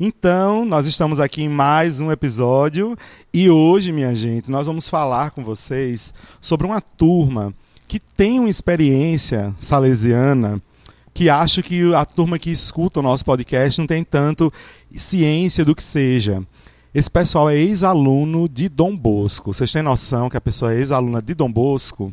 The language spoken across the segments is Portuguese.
Então, nós estamos aqui em mais um episódio e hoje, minha gente, nós vamos falar com vocês sobre uma turma que tem uma experiência salesiana que acho que a turma que escuta o nosso podcast não tem tanto ciência do que seja. Esse pessoal é ex-aluno de Dom Bosco. Vocês têm noção que a pessoa é ex-aluna de Dom Bosco?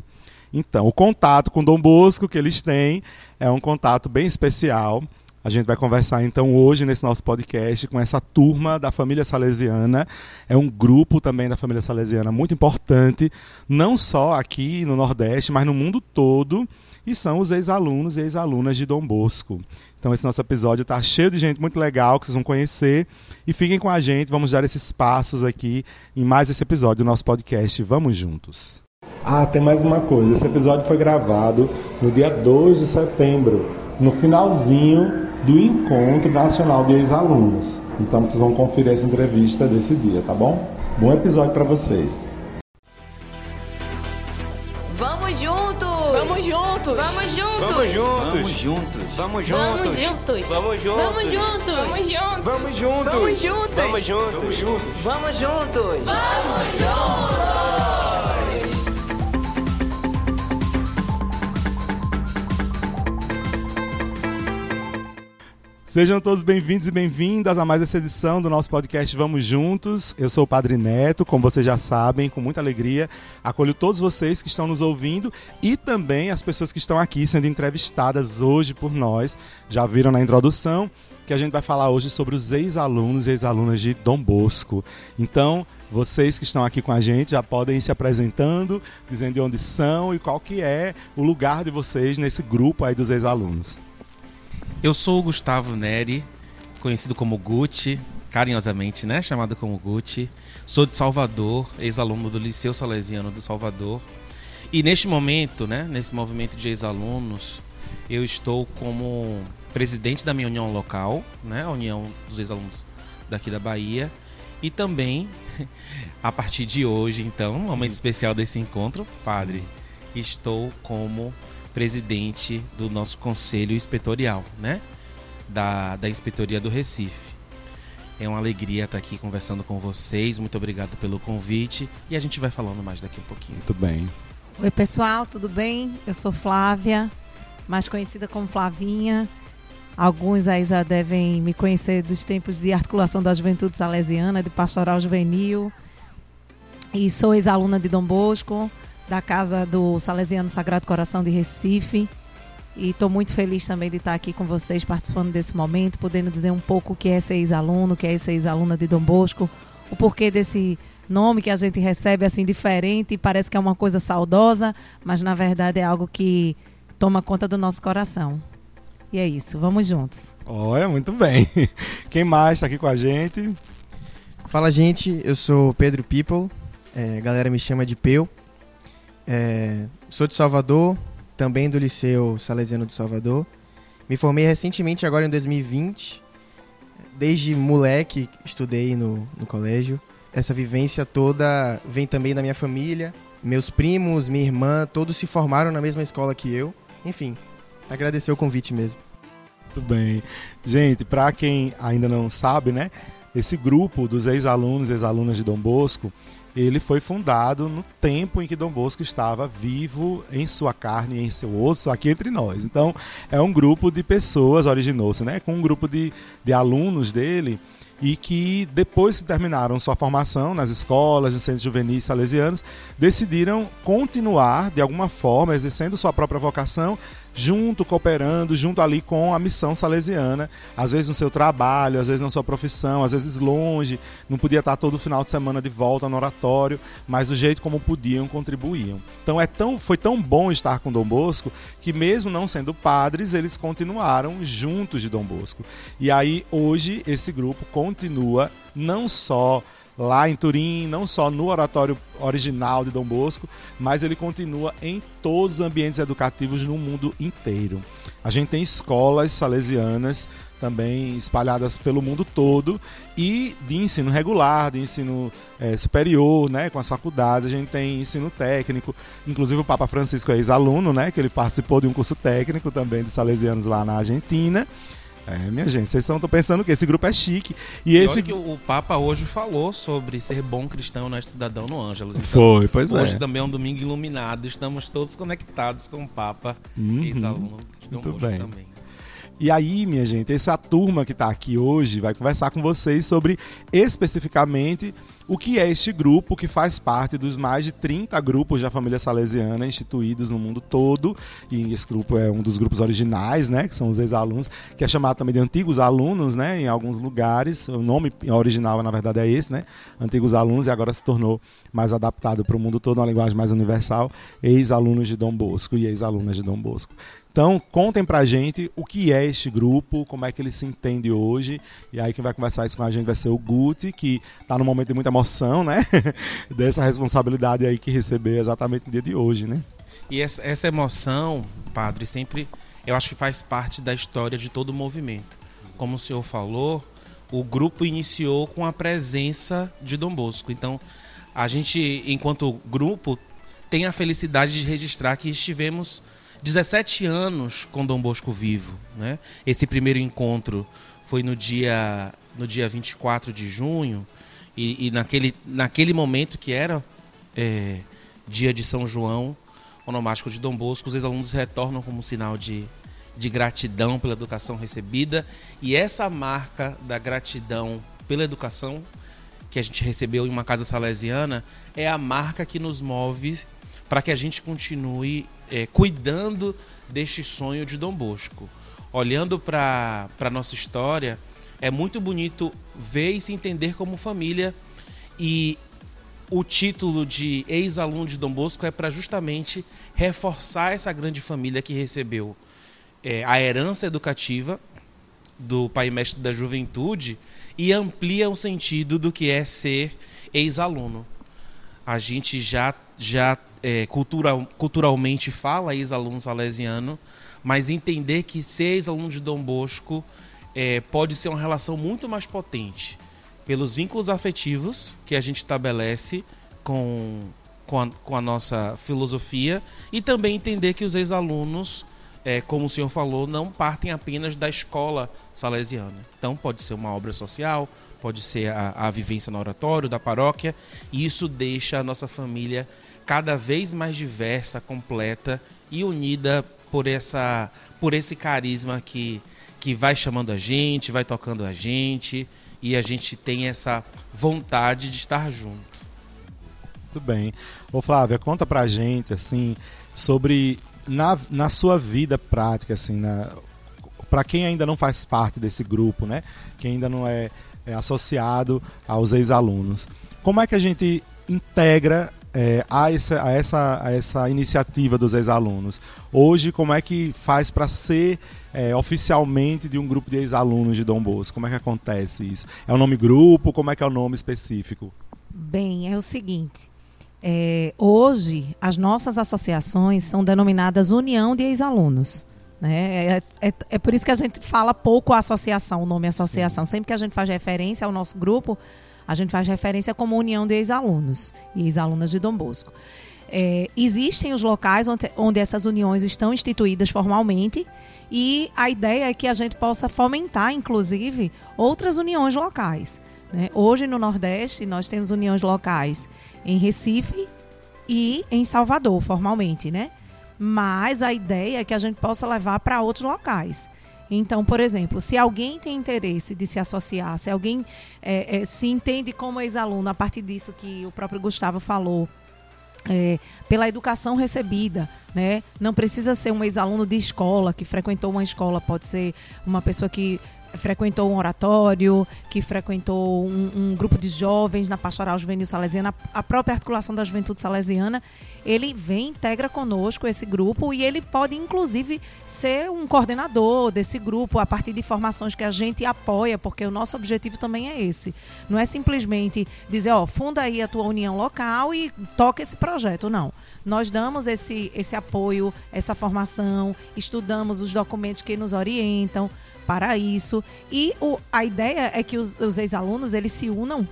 Então, o contato com Dom Bosco que eles têm é um contato bem especial. A gente vai conversar então hoje nesse nosso podcast com essa turma da família salesiana. É um grupo também da família salesiana muito importante, não só aqui no Nordeste, mas no mundo todo. E são os ex-alunos e ex-alunas de Dom Bosco. Então esse nosso episódio está cheio de gente muito legal que vocês vão conhecer. E fiquem com a gente, vamos dar esses passos aqui em mais esse episódio do nosso podcast. Vamos juntos. Ah, tem mais uma coisa. Esse episódio foi gravado no dia 2 de setembro, no finalzinho do Encontro Nacional de Ex-Alunos. Então vocês vão conferir essa entrevista desse dia, tá bom? Bom episódio para vocês. Vamos juntos! Vamos juntos! Vamos juntos! Vamos juntos! Vamos juntos! Vamos juntos! Vamos juntos! Vamos juntos! Vamos juntos! Vamos juntos! Vamos juntos! Vamos juntos! Vamos juntos! Vamos juntos! Sejam todos bem-vindos e bem-vindas a mais essa edição do nosso podcast Vamos Juntos. Eu sou o Padre Neto, como vocês já sabem, com muita alegria acolho todos vocês que estão nos ouvindo e também as pessoas que estão aqui sendo entrevistadas hoje por nós. Já viram na introdução que a gente vai falar hoje sobre os ex-alunos e ex-alunas de Dom Bosco. Então, vocês que estão aqui com a gente já podem ir se apresentando, dizendo de onde são e qual que é o lugar de vocês nesse grupo aí dos ex-alunos. Eu sou o Gustavo Neri, conhecido como Gucci, carinhosamente, né? Chamado como Gucci. Sou de Salvador, ex-aluno do Liceu Salesiano do Salvador. E neste momento, né? Nesse movimento de ex-alunos, eu estou como presidente da minha união local, né? A união dos ex-alunos daqui da Bahia. E também, a partir de hoje, então, um momento especial desse encontro, padre, estou como presidente do nosso conselho inspetorial, né? Da, da Inspetoria do Recife. É uma alegria estar aqui conversando com vocês. Muito obrigado pelo convite. E a gente vai falando mais daqui a pouquinho. Muito bem. Oi, pessoal, tudo bem? Eu sou Flávia, mais conhecida como Flavinha. Alguns aí já devem me conhecer dos tempos de articulação da Juventude Salesiana, de Pastoral Juvenil. E sou ex-aluna de Dom Bosco, da Casa do Salesiano Sagrado Coração de Recife. E estou muito feliz também de estar aqui com vocês, participando desse momento, podendo dizer um pouco o que é ser ex-aluno, o que é ser ex-aluna de Dom Bosco, o porquê desse nome que a gente recebe assim diferente, parece que é uma coisa saudosa, mas na verdade é algo que toma conta do nosso coração. E é isso, vamos juntos. Olha, muito bem. Quem mais está aqui com a gente? Fala, gente. Eu sou Pedro People. É, a galera me chama de Peu. É, sou de Salvador, também do Liceu Salesiano do Salvador. Me formei recentemente, agora em 2020. Desde moleque estudei no, no colégio. Essa vivência toda vem também da minha família. Meus primos, minha irmã, todos se formaram na mesma escola que eu. Enfim, agradecer o convite mesmo. Muito bem. Gente, para quem ainda não sabe, né? Esse grupo dos ex-alunos e ex-alunas de Dom Bosco, ele foi fundado no tempo em que Dom Bosco estava vivo em sua carne, em seu osso, aqui entre nós. Então, é um grupo de pessoas, originou-se, né? Com um grupo de, de alunos dele e que depois que terminaram sua formação nas escolas, nos centros juvenis salesianos, decidiram continuar de alguma forma exercendo sua própria vocação, junto cooperando, junto ali com a missão salesiana, às vezes no seu trabalho, às vezes na sua profissão, às vezes longe, não podia estar todo final de semana de volta no oratório, mas do jeito como podiam contribuíam. Então é tão, foi tão bom estar com Dom Bosco que mesmo não sendo padres, eles continuaram juntos de Dom Bosco. E aí hoje esse grupo continua não só lá em Turim, não só no oratório original de Dom Bosco, mas ele continua em todos os ambientes educativos no mundo inteiro. A gente tem escolas salesianas também espalhadas pelo mundo todo e de ensino regular, de ensino é, superior, né, com as faculdades. A gente tem ensino técnico, inclusive o Papa Francisco é ex-aluno, né, que ele participou de um curso técnico também de salesianos lá na Argentina. É, minha gente, vocês estão pensando que esse grupo é chique. E E esse. que o Papa hoje falou sobre ser bom cristão, honesto cidadão no Ângelos. Então, Foi, pois hoje é. também é um domingo iluminado, estamos todos conectados com o Papa, Uhum. ex-aluno de Dom Muito bem. também. E aí, minha gente, essa turma que está aqui hoje vai conversar com vocês sobre especificamente o que é este grupo que faz parte dos mais de 30 grupos da família salesiana instituídos no mundo todo. E esse grupo é um dos grupos originais, né, que são os ex-alunos, que é chamado também de antigos alunos, né, em alguns lugares. O nome original, na verdade, é esse, né, antigos alunos, e agora se tornou mais adaptado para o mundo todo, uma linguagem mais universal, ex-alunos de Dom Bosco e ex-alunas de Dom Bosco. Então, contem pra gente o que é este grupo, como é que ele se entende hoje. E aí quem vai conversar isso com a gente vai ser o Guti, que tá num momento de muita emoção, né? Dessa responsabilidade aí que recebeu exatamente no dia de hoje, né? E essa, essa emoção, padre, sempre eu acho que faz parte da história de todo o movimento. Como o senhor falou, o grupo iniciou com a presença de Dom Bosco. Então, a gente, enquanto grupo, tem a felicidade de registrar que estivemos 17 anos com Dom Bosco vivo. Né? Esse primeiro encontro foi no dia, no dia 24 de junho, e, e naquele, naquele momento que era é, dia de São João, onomástico de Dom Bosco, os ex-alunos retornam como sinal de, de gratidão pela educação recebida. E essa marca da gratidão pela educação que a gente recebeu em uma casa salesiana é a marca que nos move para que a gente continue é, cuidando deste sonho de Dom Bosco. Olhando para a nossa história, é muito bonito ver e se entender como família. E o título de ex-aluno de Dom Bosco é para justamente reforçar essa grande família que recebeu é, a herança educativa do pai mestre da juventude e amplia o sentido do que é ser ex-aluno. A gente já, já é, cultural, culturalmente fala ex-aluno salesiano, mas entender que ser ex-aluno de Dom Bosco é, pode ser uma relação muito mais potente pelos vínculos afetivos que a gente estabelece com, com, a, com a nossa filosofia e também entender que os ex-alunos, é, como o senhor falou, não partem apenas da escola salesiana. Então pode ser uma obra social, pode ser a, a vivência no oratório da paróquia, e isso deixa a nossa família cada vez mais diversa, completa e unida por, essa, por esse carisma que, que vai chamando a gente, vai tocando a gente e a gente tem essa vontade de estar junto. Muito bem. Ô Flávia, conta pra gente, assim, sobre na, na sua vida prática, assim, na, para quem ainda não faz parte desse grupo, né? Quem ainda não é, é associado aos ex-alunos. Como é que a gente integra é, a, essa, a, essa, a essa iniciativa dos ex-alunos? Hoje, como é que faz para ser é, oficialmente de um grupo de ex-alunos de Dom Bosco? Como é que acontece isso? É o nome grupo? Como é que é o nome específico? Bem, é o seguinte. é, hoje, as nossas associações são denominadas União de Ex-Alunos. Né? É, é, é por isso que a gente fala pouco a associação, o nome associação. Sempre que a gente faz referência ao nosso grupo, a gente faz referência como União de Ex-Alunos e Ex-Alunas de Dom Bosco. É, existem os locais onde, onde essas uniões estão instituídas formalmente e a ideia é que a gente possa fomentar, inclusive, outras uniões locais. né? Hoje no Nordeste nós temos uniões locais em Recife e em Salvador, formalmente, né? Mas a ideia é que a gente possa levar para outros locais. Então, por exemplo, se alguém tem interesse de se associar, se alguém é, é, se entende como ex-aluno a partir disso que o próprio Gustavo falou, é, pela educação recebida, né? Não precisa ser um ex-aluno de escola que frequentou uma escola, pode ser uma pessoa que frequentou um oratório, que frequentou um, um grupo de jovens na Pastoral Juvenil Salesiana, a própria articulação da Juventude Salesiana, ele vem, integra conosco esse grupo e ele pode, inclusive, ser um coordenador desse grupo a partir de formações que a gente apoia, porque o nosso objetivo também é esse. Não é simplesmente dizer, ó, funda aí a tua união local e toca esse projeto, não. Nós damos esse, esse apoio, essa formação, estudamos os documentos que nos orientam para isso. E o, a ideia é que os, os ex-alunos eles se unam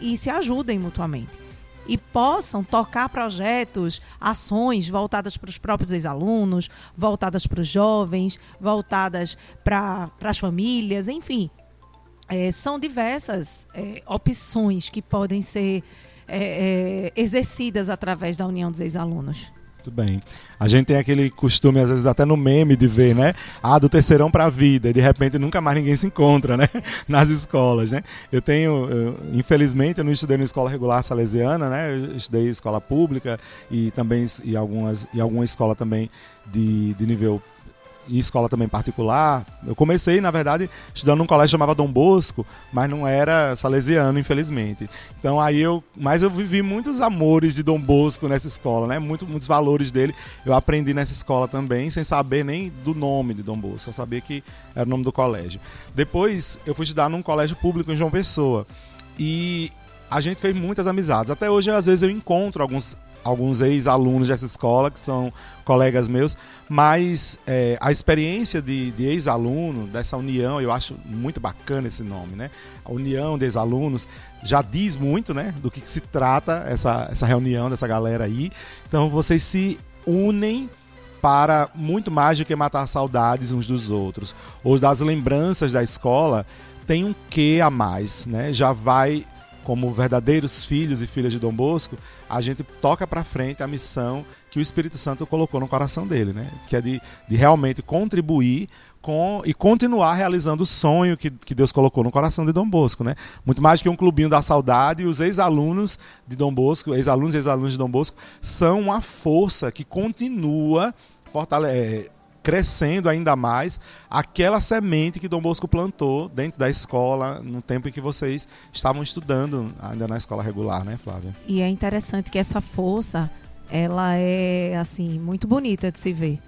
e se ajudem mutuamente. e possam tocar projetos, ações voltadas para os próprios ex-alunos, voltadas para os jovens, voltadas para as famílias, enfim. É, são diversas é, opções que podem ser é, é exercidas através da União dos Ex-Alunos. Muito bem. A gente tem aquele costume, às vezes, até no meme, de ver, né? Ah, do terceirão para a vida. E de repente nunca mais ninguém se encontra, né? Nas escolas, né? Eu tenho, eu, infelizmente, eu não estudei na escola regular salesiana, né? Eu estudei escola pública e também e algumas, e alguma escola também de, de nível em escola também particular. Eu comecei, na verdade, estudando num colégio chamado Dom Bosco, mas não era salesiano, infelizmente. Então aí eu, mas eu vivi muitos amores de Dom Bosco nessa escola, né? Muito, muitos valores dele eu aprendi nessa escola também, sem saber nem do nome de Dom Bosco, só sabia que era o nome do colégio. Depois eu fui estudar num colégio público em João Pessoa e a gente fez muitas amizades. Até hoje, às vezes, eu encontro alguns alguns ex-alunos dessa escola, que são colegas meus, mas é, a experiência de, de ex-aluno, dessa união, eu acho muito bacana esse nome, né? A união de ex-alunos já diz muito, né, do que, que se trata essa, essa reunião dessa galera aí. Então vocês se unem para muito mais do que matar saudades uns dos outros, ou das lembranças da escola, tem um quê a mais, né? Já vai como verdadeiros filhos e filhas de Dom Bosco, a gente toca para frente a missão que o Espírito Santo colocou no coração dele, né? Que é de, de realmente contribuir com e continuar realizando o sonho que, que Deus colocou no coração de Dom Bosco, né? Muito mais que um clubinho da saudade, os ex-alunos de Dom Bosco, ex-alunos e ex-alunos de Dom Bosco, são uma força que continua fortalecendo crescendo ainda mais aquela semente que Dom Bosco plantou dentro da escola no tempo em que vocês estavam estudando ainda na escola regular, né, Flávia? E é interessante que essa força, ela é assim muito bonita de se ver,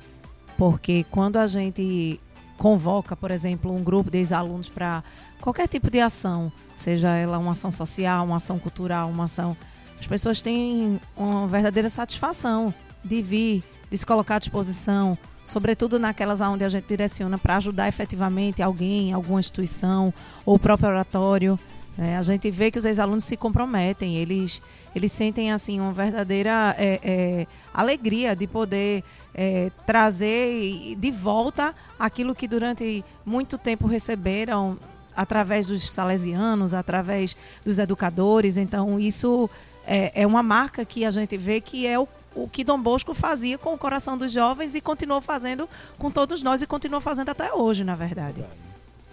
porque quando a gente convoca, por exemplo, um grupo de ex-alunos para qualquer tipo de ação, seja ela uma ação social, uma ação cultural, uma ação, as pessoas têm uma verdadeira satisfação de vir, de se colocar à disposição, sobretudo naquelas onde a gente direciona para ajudar efetivamente alguém, alguma instituição ou o próprio oratório. É, a gente vê que os ex-alunos se comprometem, eles, eles sentem assim uma verdadeira é, é, alegria de poder é, trazer de volta aquilo que durante muito tempo receberam através dos salesianos, através dos educadores. Então, isso é, é uma marca que a gente vê que é o o que Dom Bosco fazia com o coração dos jovens e continuou fazendo com todos nós e continua fazendo até hoje, na verdade.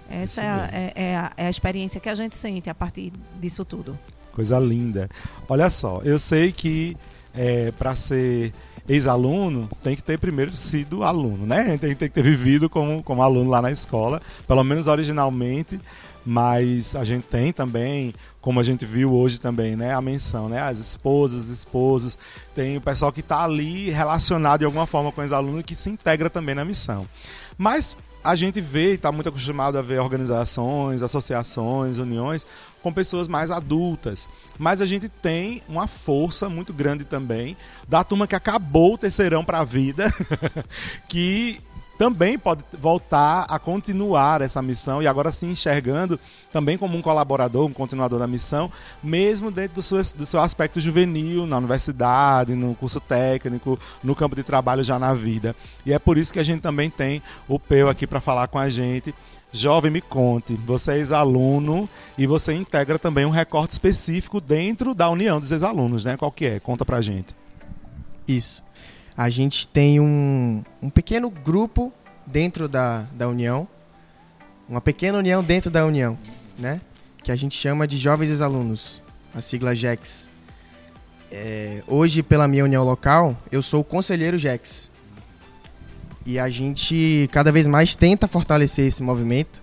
Essa é a, é, é, a, é a, experiência que a gente sente a partir disso tudo. Coisa linda. Olha só, eu sei que é, para ser ex-aluno tem que ter primeiro sido aluno, né? Tem, tem que ter vivido como, como aluno lá na escola, pelo menos originalmente mas a gente tem também, como a gente viu hoje também, né, a menção, né, as esposas, esposos, tem o pessoal que está ali relacionado de alguma forma com os alunos que se integra também na missão. Mas a gente vê, está muito acostumado a ver organizações, associações, uniões com pessoas mais adultas. Mas a gente tem uma força muito grande também da turma que acabou o terceirão para a vida, que também pode voltar a continuar essa missão e agora se enxergando também como um colaborador, um continuador da missão, mesmo dentro do seu, do seu aspecto juvenil, na universidade, no curso técnico, no campo de trabalho já na vida. E é por isso que a gente também tem o Peu aqui para falar com a gente. Jovem, me conte, você é ex-aluno e você integra também um recorte específico dentro da União dos Ex-Alunos, né? Qual que é? Conta pra gente. Isso a gente tem um, um pequeno grupo dentro da, da União, uma pequena união dentro da União, né? Que a gente chama de Jovens Ex-Alunos, a sigla JEX. É, hoje, pela minha união local, eu sou o conselheiro JEX. E a gente cada vez mais tenta fortalecer esse movimento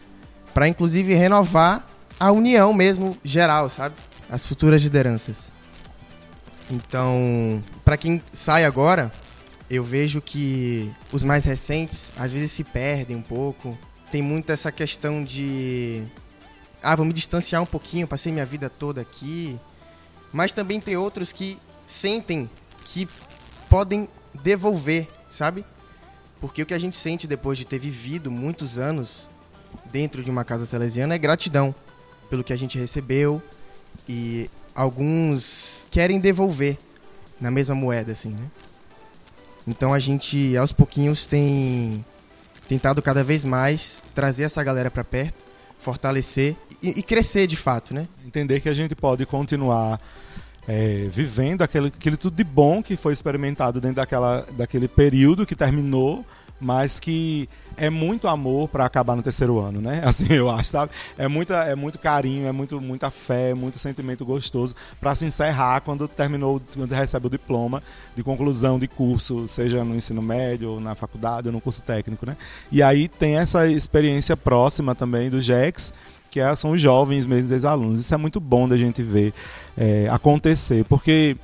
para, inclusive, renovar a união mesmo geral, sabe? As futuras lideranças. Então, para quem sai agora, eu vejo que os mais recentes às vezes se perdem um pouco. Tem muito essa questão de ah, vou me distanciar um pouquinho, passei minha vida toda aqui. Mas também tem outros que sentem que podem devolver, sabe? Porque o que a gente sente depois de ter vivido muitos anos dentro de uma casa salesiana é gratidão pelo que a gente recebeu e alguns querem devolver na mesma moeda, assim, né? Então a gente, aos pouquinhos, tem tentado cada vez mais trazer essa galera para perto, fortalecer e, e, crescer de fato, né? Entender que a gente pode continuar é, vivendo aquele, aquele tudo de bom que foi experimentado dentro daquela, daquele período que terminou mas que é muito amor para acabar no terceiro ano, né? Assim, eu acho, sabe? É, muita, é muito carinho, é muito, muita fé, muito sentimento gostoso para se encerrar quando terminou, quando recebe o diploma de conclusão de curso, seja no ensino médio, ou na faculdade, ou no curso técnico, né? E aí tem essa experiência próxima também do JEX, que é, são os jovens mesmo, os alunos. Isso é muito bom da gente ver é, acontecer, porque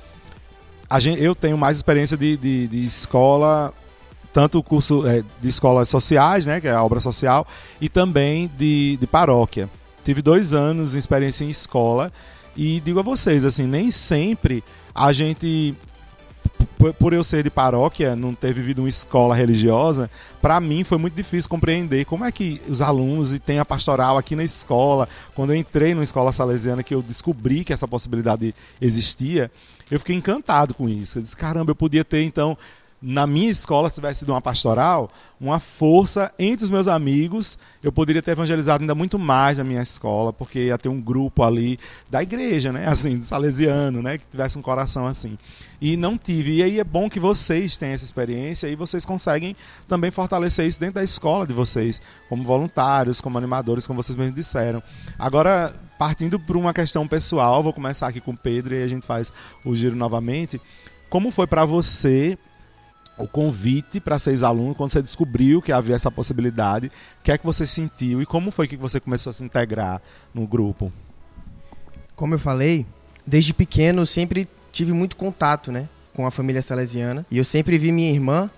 gente, eu tenho mais experiência de, de, de escola tanto o curso é, de escolas sociais, né, que é a obra social, e também de, de paróquia. Tive dois anos de experiência em escola e digo a vocês, assim, nem sempre a gente por eu ser de paróquia, não ter vivido uma escola religiosa, para mim foi muito difícil compreender como é que os alunos e tem a pastoral aqui na escola. Quando eu entrei numa escola salesiana que eu descobri que essa possibilidade existia, eu fiquei encantado com isso. Eu disse, caramba, eu podia ter então na minha escola, se tivesse sido uma pastoral, uma força entre os meus amigos. Eu poderia ter evangelizado ainda muito mais na minha escola, porque ia ter um grupo ali da igreja, né? Assim, salesiano, né? Que tivesse um coração assim. E não tive. E aí é bom que vocês tenham essa experiência e vocês conseguem também fortalecer isso dentro da escola de vocês, como voluntários, como animadores, como vocês mesmos disseram. Agora, partindo para uma questão pessoal, vou começar aqui com o Pedro e a gente faz o giro novamente. Como foi para você o convite para ser aluno quando você descobriu que havia essa possibilidade, o que é que você sentiu e como foi que você começou a se integrar no grupo? Como eu falei, desde pequeno eu sempre tive muito contato, né, com a família salesiana. E eu sempre vi minha irmã,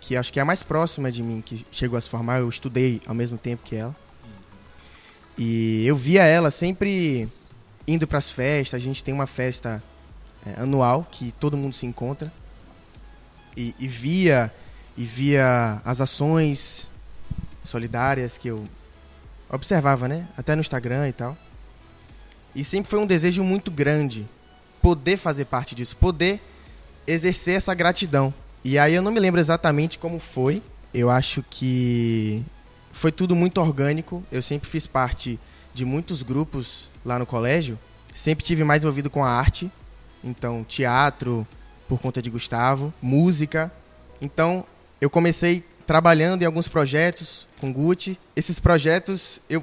que acho que é a mais próxima de mim, que chegou a se formar, eu estudei ao mesmo tempo que ela. E eu via ela sempre indo para as festas, a gente tem uma festa é, anual que todo mundo se encontra e, e via e via as ações solidárias que eu observava, né? Até no Instagram e tal. E sempre foi um desejo muito grande poder fazer parte disso, poder exercer essa gratidão. E aí eu não me lembro exatamente como foi. Eu acho que foi tudo muito orgânico. Eu sempre fiz parte de muitos grupos lá no colégio. Sempre tive mais envolvido com a arte. Então, teatro, por conta de Gustavo, música. Então, eu comecei trabalhando em alguns projetos com Gucci. Esses projetos, eu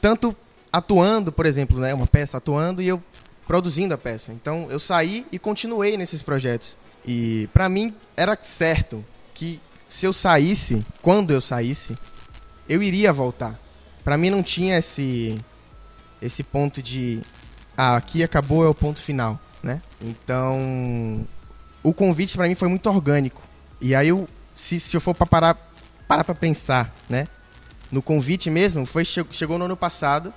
tanto atuando, por exemplo, né, uma peça atuando e eu produzindo a peça. Então, eu saí e continuei nesses projetos. E para mim era certo que se eu saísse, quando eu saísse, eu iria voltar. Para mim não tinha esse esse ponto de ah, aqui acabou é o ponto final, né? Então, o convite para mim foi muito orgânico. E aí eu, se, se eu for para parar parar para pensar, né? No convite mesmo, foi chegou no ano passado,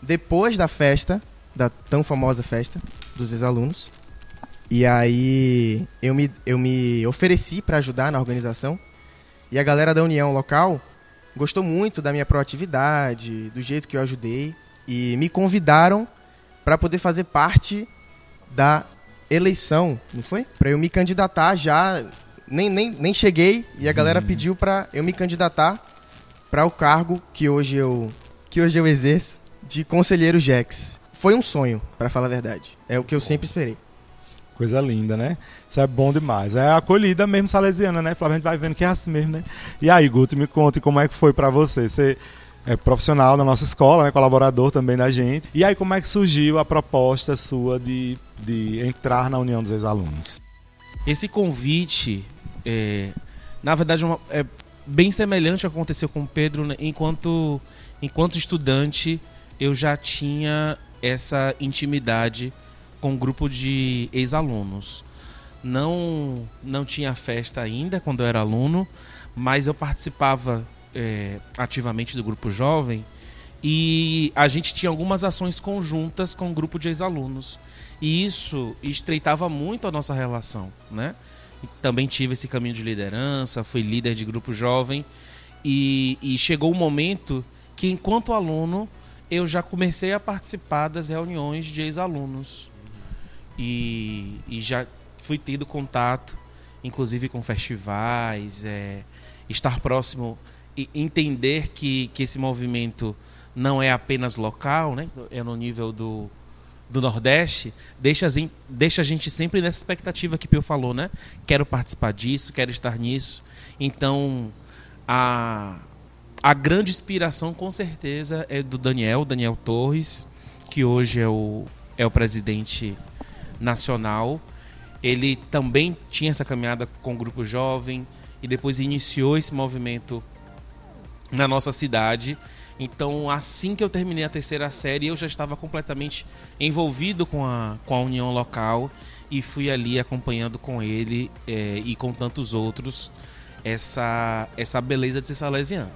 depois da festa, da tão famosa festa dos ex-alunos. E aí eu me, eu me ofereci para ajudar na organização. E a galera da União local gostou muito da minha proatividade, do jeito que eu ajudei e me convidaram para poder fazer parte da eleição, não foi? Para eu me candidatar já. Nem, nem, nem cheguei e a galera hum. pediu para eu me candidatar para o cargo que hoje eu que hoje eu exerço de conselheiro Jex. Foi um sonho, para falar a verdade. É o que eu sempre esperei. Coisa linda, né? Isso é bom demais. É a acolhida mesmo salesiana, né? Flávio, a gente vai vendo que é assim mesmo, né? E aí, Guto, me conte como é que foi para você. Você é profissional da nossa escola, né, colaborador também da gente. E aí, como é que surgiu a proposta sua de, de entrar na União dos Ex-Alunos? Esse convite, é, na verdade, uma, é bem semelhante ao que aconteceu com o Pedro. Né? Enquanto, enquanto estudante, eu já tinha essa intimidade com um grupo de ex-alunos. Não, não tinha festa ainda quando eu era aluno, mas eu participava é, ativamente do grupo jovem e a gente tinha algumas ações conjuntas com o um grupo de ex-alunos. E isso estreitava muito a nossa relação, né? Também tive esse caminho de liderança, fui líder de grupo jovem e, e chegou um momento que, enquanto aluno, eu já comecei a participar das reuniões de ex-alunos. E, e já fui tendo contato, inclusive com festivais, é, estar próximo e entender que, que esse movimento não é apenas local, né? é no nível do, do Nordeste, deixa, deixa a gente sempre nessa expectativa que Pio falou, né? Quero participar disso, quero estar nisso. Então, a, a grande inspiração, com certeza, é do Daniel, Daniel Torres, que hoje é o, é o presidente nacional. Ele também tinha essa caminhada com o grupo jovem e depois iniciou esse movimento na nossa cidade. Então, assim que eu terminei a terceira série, eu já estava completamente envolvido com a, com a união local e fui ali acompanhando com ele eh, e com tantos outros essa, essa beleza de ser salesiano.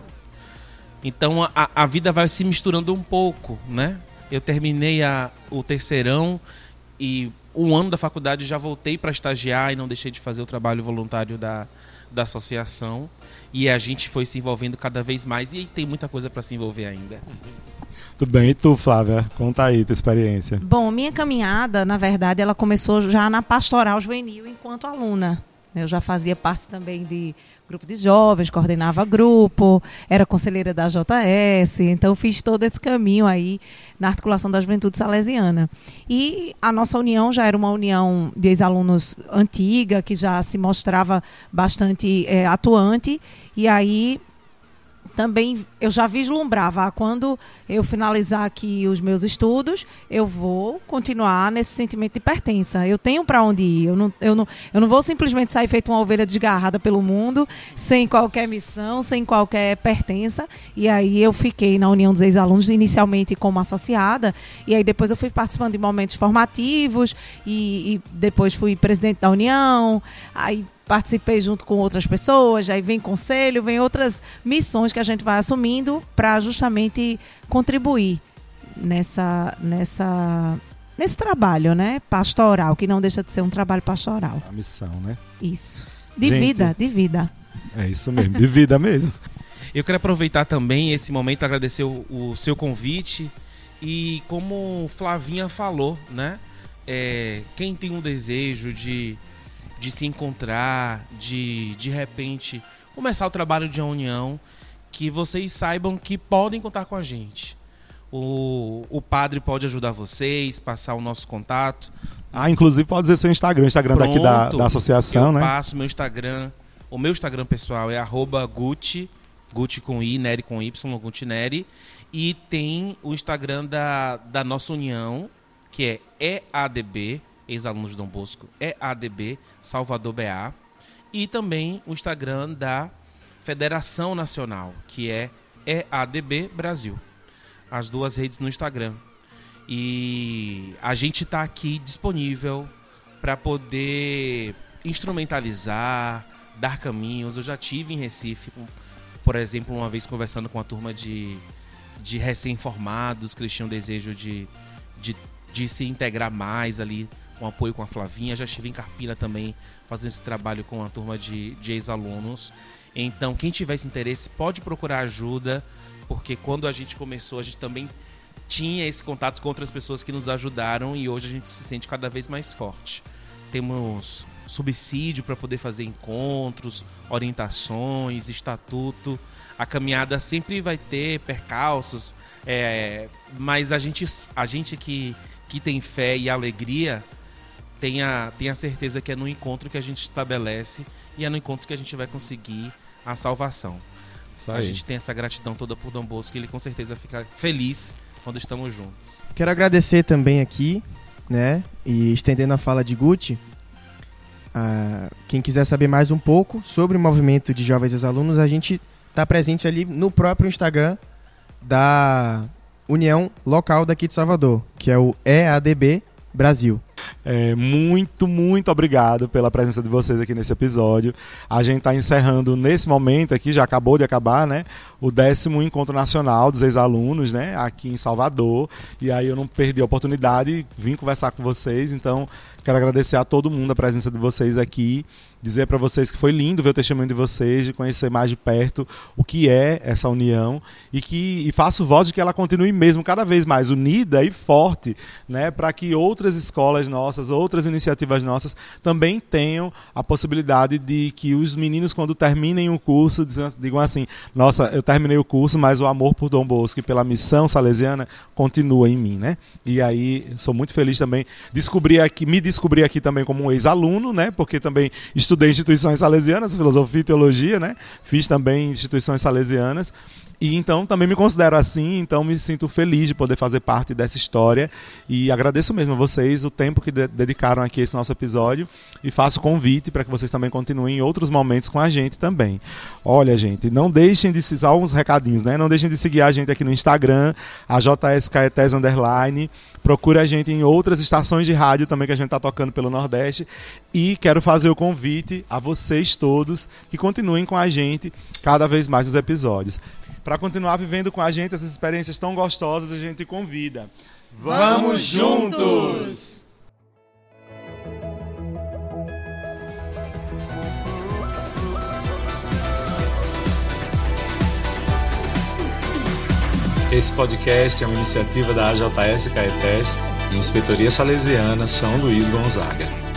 Então, a, a vida vai se misturando um pouco, né? Eu terminei a, o terceirão e um ano da faculdade já voltei para estagiar e não deixei de fazer o trabalho voluntário da, da associação. E a gente foi se envolvendo cada vez mais e tem muita coisa para se envolver ainda. Tudo bem, e tu, Flávia? Conta aí tua experiência. Bom, minha caminhada, na verdade, ela começou já na pastoral juvenil enquanto aluna. Eu já fazia parte também de grupo de jovens, coordenava grupo, era conselheira da JS, então fiz todo esse caminho aí na articulação da juventude salesiana. E a nossa união já era uma união de ex-alunos antiga, que já se mostrava bastante eh, atuante, e aí também eu já vislumbrava ah, quando eu finalizar aqui os meus estudos, eu vou continuar nesse sentimento de pertença. Eu tenho para onde ir. Eu não, eu, não, eu não vou simplesmente sair feito uma ovelha desgarrada pelo mundo, sem qualquer missão, sem qualquer pertença. E aí eu fiquei na União dos Ex-Alunos, inicialmente como associada, e aí depois eu fui participando de momentos formativos, e, e depois fui presidente da União, aí participei junto com outras pessoas, aí vem conselho, vem outras missões que a gente vai assumindo para justamente contribuir nessa nessa nesse trabalho, né, pastoral, que não deixa de ser um trabalho pastoral. A missão, né? Isso. De Gente. vida, de vida. É isso mesmo, de vida mesmo. Eu quero aproveitar também esse momento agradecer o, o seu convite e como Flavinha falou, né? É, quem tem um desejo de, de se encontrar, de de repente começar o trabalho de uma união, que vocês saibam que podem contar com a gente. O, o padre pode ajudar vocês, passar o nosso contato. Ah, inclusive pode dizer seu Instagram, Instagram daqui da, Pronto, da associação, eu né? passo meu Instagram. O meu Instagram pessoal é Gucci, Gucci com I, Neri com Y, Gucci Neri. E tem o Instagram da, da nossa união, que é EADB, ex-alunos de Dom Bosco, EADB Salvador BA. E também o Instagram da Federação Nacional, que é EADB Brasil. As duas redes no Instagram. E a gente está aqui disponível para poder instrumentalizar, dar caminhos. Eu já tive em Recife, por exemplo, uma vez conversando com uma turma de, de recém-formados que eles tinham desejo de, de, de se integrar mais ali, um apoio com a Flavinha. Já estive em Carpina também fazendo esse trabalho com uma turma de, de ex-alunos. Então, quem tiver esse interesse pode procurar ajuda, porque quando a gente começou, a gente também tinha esse contato com outras pessoas que nos ajudaram e hoje a gente se sente cada vez mais forte. Temos subsídio para poder fazer encontros, orientações, estatuto. A caminhada sempre vai ter percalços, é, mas a gente, a gente que, que tem fé e alegria tem a, tem a certeza que é no encontro que a gente estabelece e é no encontro que a gente vai conseguir a salvação. Isso A aí. gente tem essa gratidão toda por Dom Bosco e ele com certeza fica feliz quando estamos juntos. Quero agradecer também aqui, né? E estendendo a fala de Gucci. ah, quem quiser saber mais um pouco sobre o movimento de jovens ex-alunos, a gente está presente ali no próprio Instagram da União Local daqui de Salvador, que é o EADB Brasil. É, muito, muito obrigado pela presença de vocês aqui nesse episódio. A gente está encerrando nesse momento aqui, já acabou de acabar, né? O décimo Encontro Nacional dos Ex-Alunos, né? Aqui em Salvador. E aí eu não perdi a oportunidade, vim conversar com vocês. Então, Quero agradecer a todo mundo a presença de vocês aqui, dizer para vocês que foi lindo ver o testemunho de vocês, de conhecer mais de perto o que é essa união e que e faço voz de que ela continue mesmo cada vez mais unida e forte, né, para que outras escolas nossas, outras iniciativas nossas também tenham a possibilidade de que os meninos quando terminem o curso digam assim: "Nossa, eu terminei o curso, mas o amor por Dom Bosco e pela missão salesiana continua em mim", né? E aí sou muito feliz também descobrir aqui, me descobri aqui também como um ex-aluno, né? Porque também estudei instituições salesianas, filosofia e teologia, né? Fiz também instituições salesianas. E então também me considero assim, então me sinto feliz de poder fazer parte dessa história e agradeço mesmo a vocês o tempo que de dedicaram aqui a esse nosso episódio e faço convite para que vocês também continuem em outros momentos com a gente também. Olha, gente, não deixem de se só uns recadinhos, né? Não deixem de seguir a gente aqui no Instagram, a JSKETES underline. Procure a gente em outras estações de rádio também que a gente está tocando pelo Nordeste e quero fazer o convite a vocês todos que continuem com a gente cada vez mais nos episódios para continuar vivendo com a gente essas experiências tão gostosas, a gente convida. Vamos juntos! Esse podcast é uma iniciativa da AJS Caetés e Inspetoria Salesiana São Luís Gonzaga.